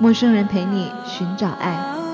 陌生人陪你寻找爱。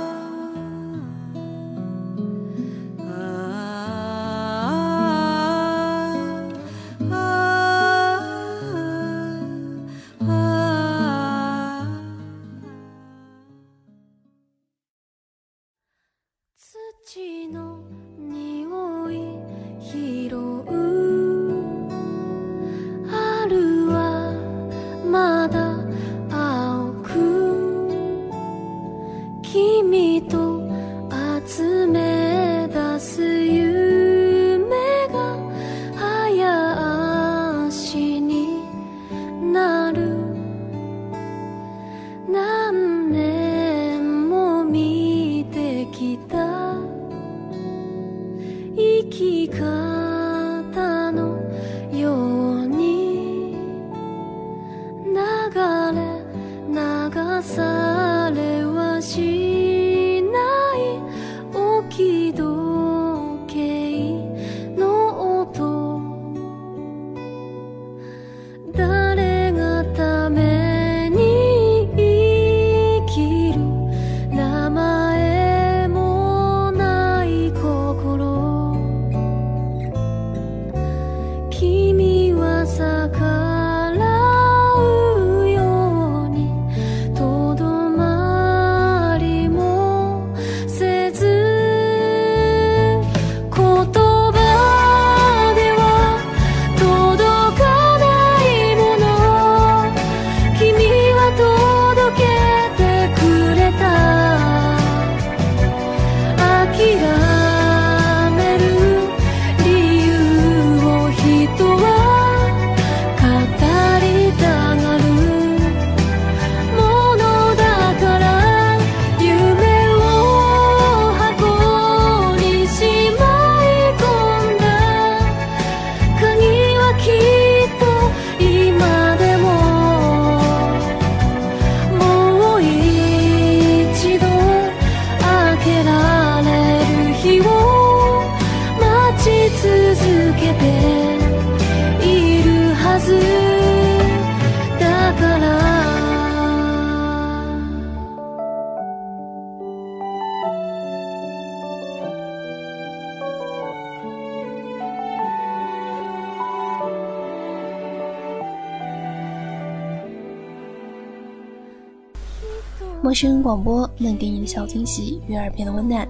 陌生人广播能给你的小惊喜与耳边的温暖。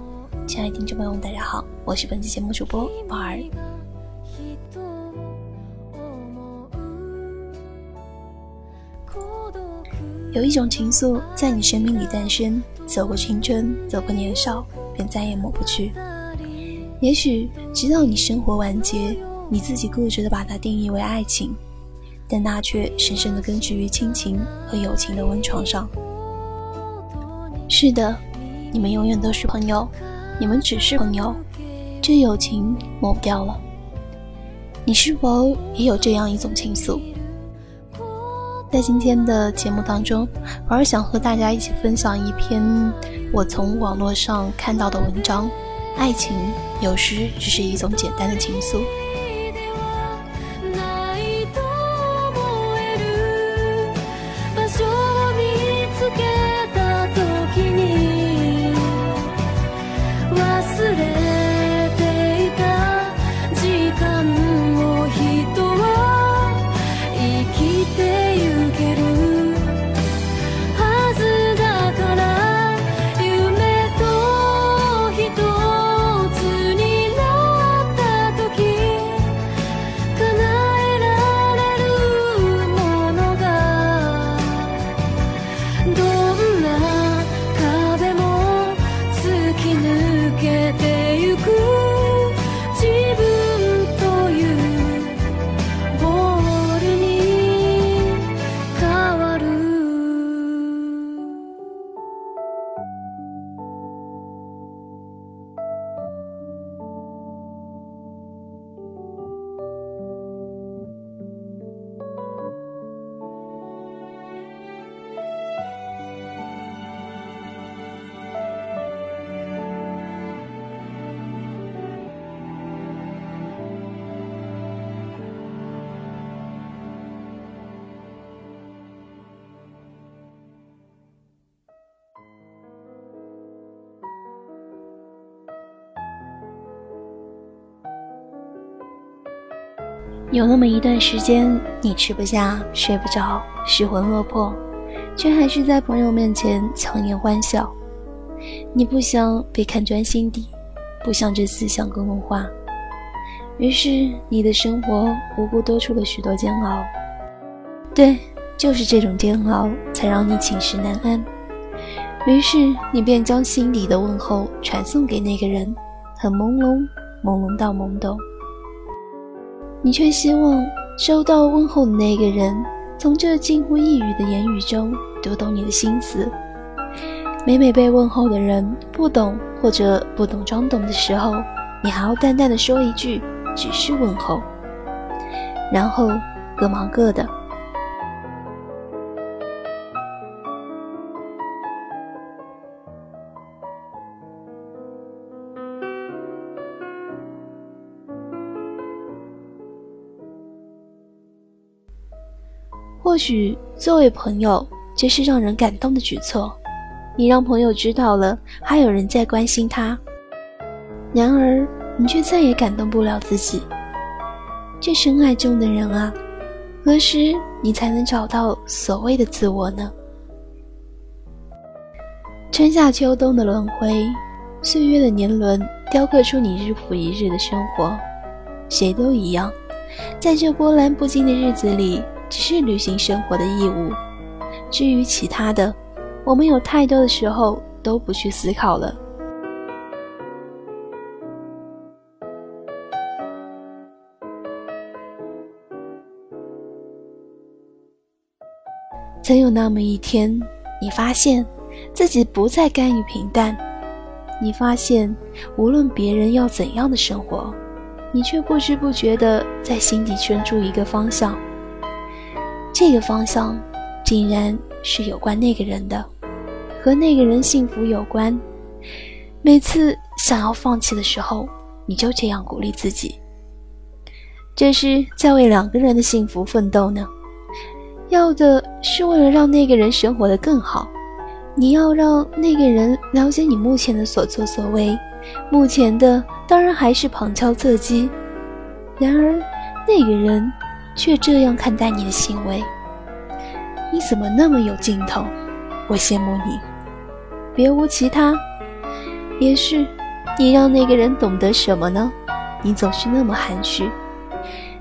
亲爱的听众朋友们，大家好，我是本期节目主播宝儿。有一种情愫在你生命里诞生，走过青春，走过年少，便再也抹不去。也许直到你生活完结，你自己固执的把它定义为爱情，但那却深深的根植于亲情和友情的温床上。是的，你们永远都是朋友，你们只是朋友，这友情抹不掉了。你是否也有这样一种情愫？在今天的节目当中，我儿想和大家一起分享一篇我从网络上看到的文章。爱情有时只是一种简单的情愫。有那么一段时间，你吃不下、睡不着、失魂落魄，却还是在朋友面前强颜欢笑。你不想被看穿心底，不想这思想更文化，于是你的生活无故多出了许多煎熬。对，就是这种煎熬，才让你寝食难安。于是你便将心底的问候传送给那个人，很朦胧，朦胧到懵懂。你却希望收到问候的那个人，从这近乎一语的言语中读懂你的心思。每每被问候的人不懂或者不懂装懂的时候，你还要淡淡的说一句“只是问候”，然后各忙各的。或许作为朋友，这是让人感动的举措。你让朋友知道了，还有人在关心他。然而，你却再也感动不了自己。这深爱中的人啊，何时你才能找到所谓的自我呢？春夏秋冬的轮回，岁月的年轮，雕刻出你日复一日的生活。谁都一样，在这波澜不惊的日子里。只是履行生活的义务，至于其他的，我们有太多的时候都不去思考了。曾有那么一天，你发现自己不再甘于平淡，你发现无论别人要怎样的生活，你却不知不觉地在心底圈出一个方向。这个方向，竟然是有关那个人的，和那个人幸福有关。每次想要放弃的时候，你就这样鼓励自己：这是在为两个人的幸福奋斗呢。要的是为了让那个人生活的更好。你要让那个人了解你目前的所作所为，目前的当然还是旁敲侧击。然而，那个人。却这样看待你的行为，你怎么那么有劲头？我羡慕你，别无其他。也是，你让那个人懂得什么呢？你总是那么含蓄。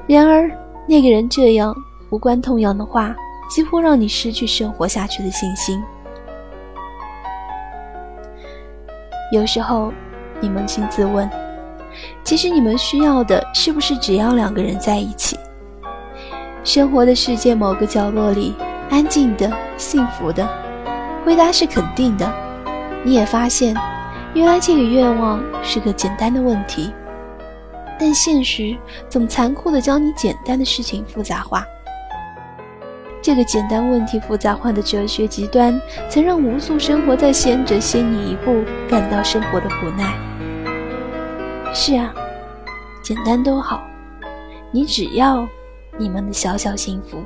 然而，那个人这样无关痛痒的话，几乎让你失去生活下去的信心。有时候，你扪心自问，其实你们需要的，是不是只要两个人在一起？生活的世界某个角落里，安静的、幸福的，回答是肯定的。你也发现，原来这个愿望是个简单的问题，但现实总残酷的将你简单的事情复杂化。这个简单问题复杂化的哲学极端，曾让无数生活在先者先你一步感到生活的无奈。是啊，简单都好，你只要。你们的小小幸福。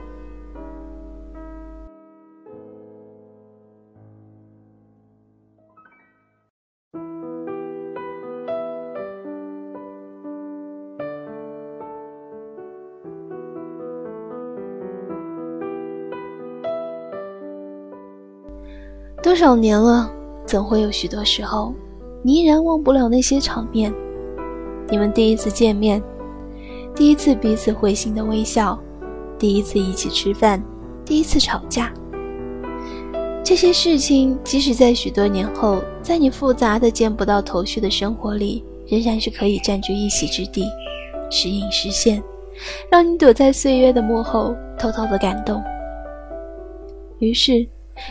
多少年了，总会有许多时候，你依然忘不了那些场面。你们第一次见面。第一次彼此会心的微笑，第一次一起吃饭，第一次吵架，这些事情，即使在许多年后，在你复杂的见不到头绪的生活里，仍然是可以占据一席之地，时隐时现，让你躲在岁月的幕后，偷偷的感动。于是，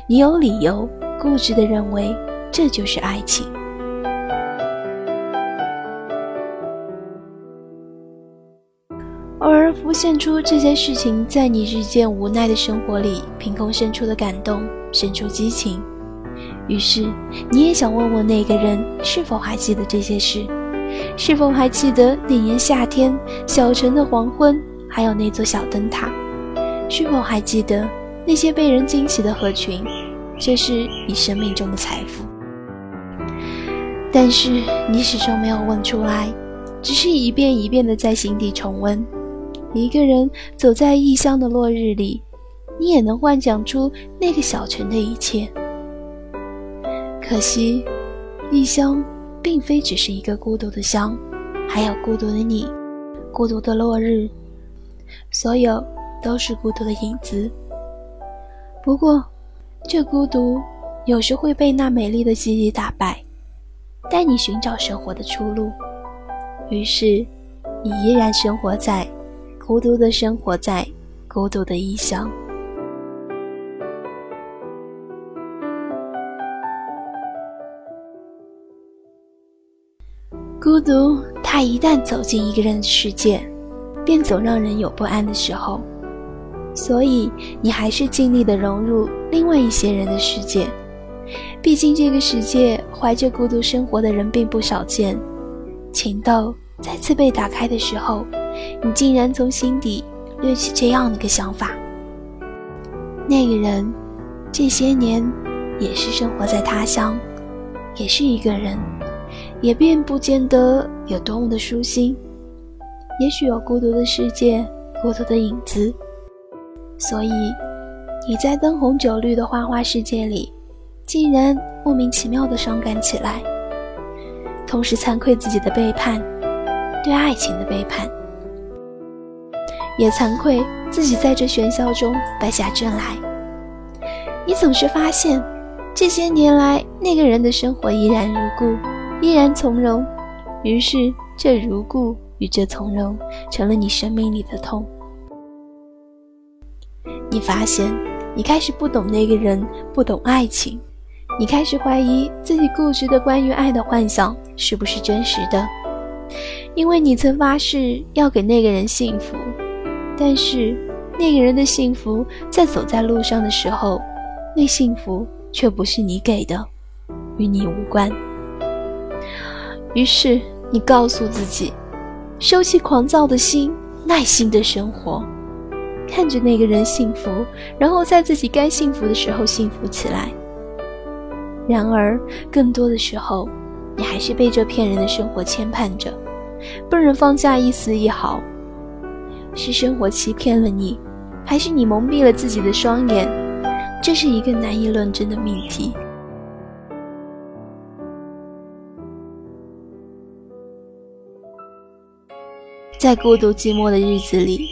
你有理由固执的认为，这就是爱情。浮现出这些事情，在你日渐无奈的生活里，凭空生出的感动，生出激情。于是，你也想问问那个人，是否还记得这些事？是否还记得那年夏天，小城的黄昏，还有那座小灯塔？是否还记得那些被人惊奇的合群？这是你生命中的财富。但是，你始终没有问出来，只是一遍一遍的在心底重温。一个人走在异乡的落日里，你也能幻想出那个小城的一切。可惜，异乡并非只是一个孤独的乡，还有孤独的你，孤独的落日，所有都是孤独的影子。不过，这孤独有时会被那美丽的记忆打败，带你寻找生活的出路。于是，你依然生活在孤独的生活在孤独的异乡。孤独，它一旦走进一个人的世界，便总让人有不安的时候。所以，你还是尽力的融入另外一些人的世界。毕竟，这个世界怀着孤独生活的人并不少见。情窦再次被打开的时候，你竟然从心底掠起这样的个想法：那个人这些年也是生活在他乡，也是一个人。也并不见得有多么的舒心，也许有孤独的世界，孤独的影子。所以，你在灯红酒绿的花花世界里，竟然莫名其妙的伤感起来，同时惭愧自己的背叛，对爱情的背叛，也惭愧自己在这喧嚣中败下阵来。你总是发现，这些年来那个人的生活依然如故。依然从容，于是这如故与这从容成了你生命里的痛。你发现，你开始不懂那个人，不懂爱情，你开始怀疑自己固执的关于爱的幻想是不是真实的，因为你曾发誓要给那个人幸福，但是那个人的幸福在走在路上的时候，那幸福却不是你给的，与你无关。于是，你告诉自己，收起狂躁的心，耐心的生活，看着那个人幸福，然后在自己该幸福的时候幸福起来。然而，更多的时候，你还是被这骗人的生活牵绊着，不忍放下一丝一毫。是生活欺骗了你，还是你蒙蔽了自己的双眼？这是一个难以论证的命题。在孤独寂寞的日子里，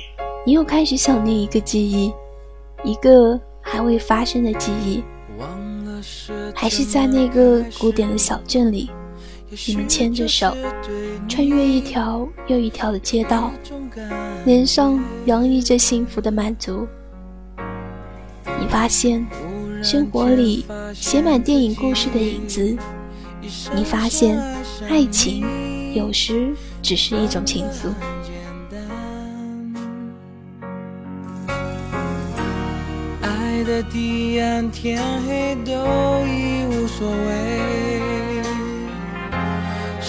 你又开始想念一个记忆，一个还未发生的记忆。还是在那个古典的小镇里，你们牵着手，穿越一条又一条的街道，脸上洋溢着幸福的满足。你发现，生活里写满电影故事的影子。你发现，爱情有时只是一种情愫。爱的地暗天黑都已无所谓，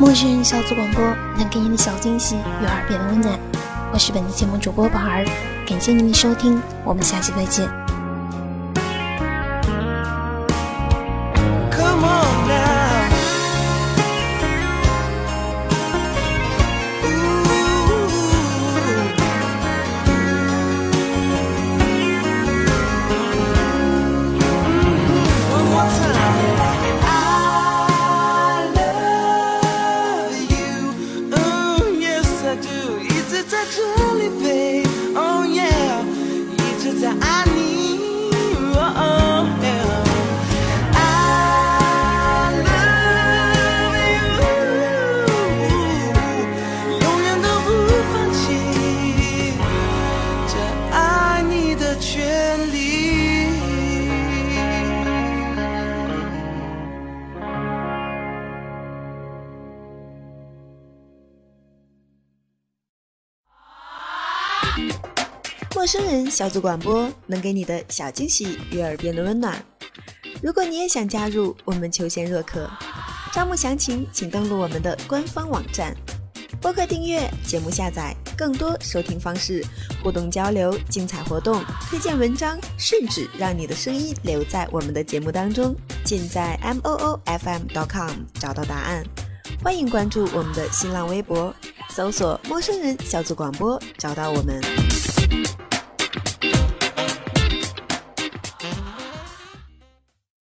陌生人小组广播能给你的小惊喜与耳边的温暖。我是本期节目主播宝儿，感谢您的收听，我们下期再见。一直在这里，babe. Oh, yeah. 一直在爱你。人小组广播能给你的小惊喜与耳边的温暖。如果你也想加入，我们求贤若渴，招募详情请登录我们的官方网站。播客订阅、节目下载、更多收听方式、互动交流、精彩活动、推荐文章，甚至让你的声音留在我们的节目当中，尽在 m o o f m dot com 找到答案。欢迎关注我们的新浪微博，搜索“陌生人小组广播”，找到我们。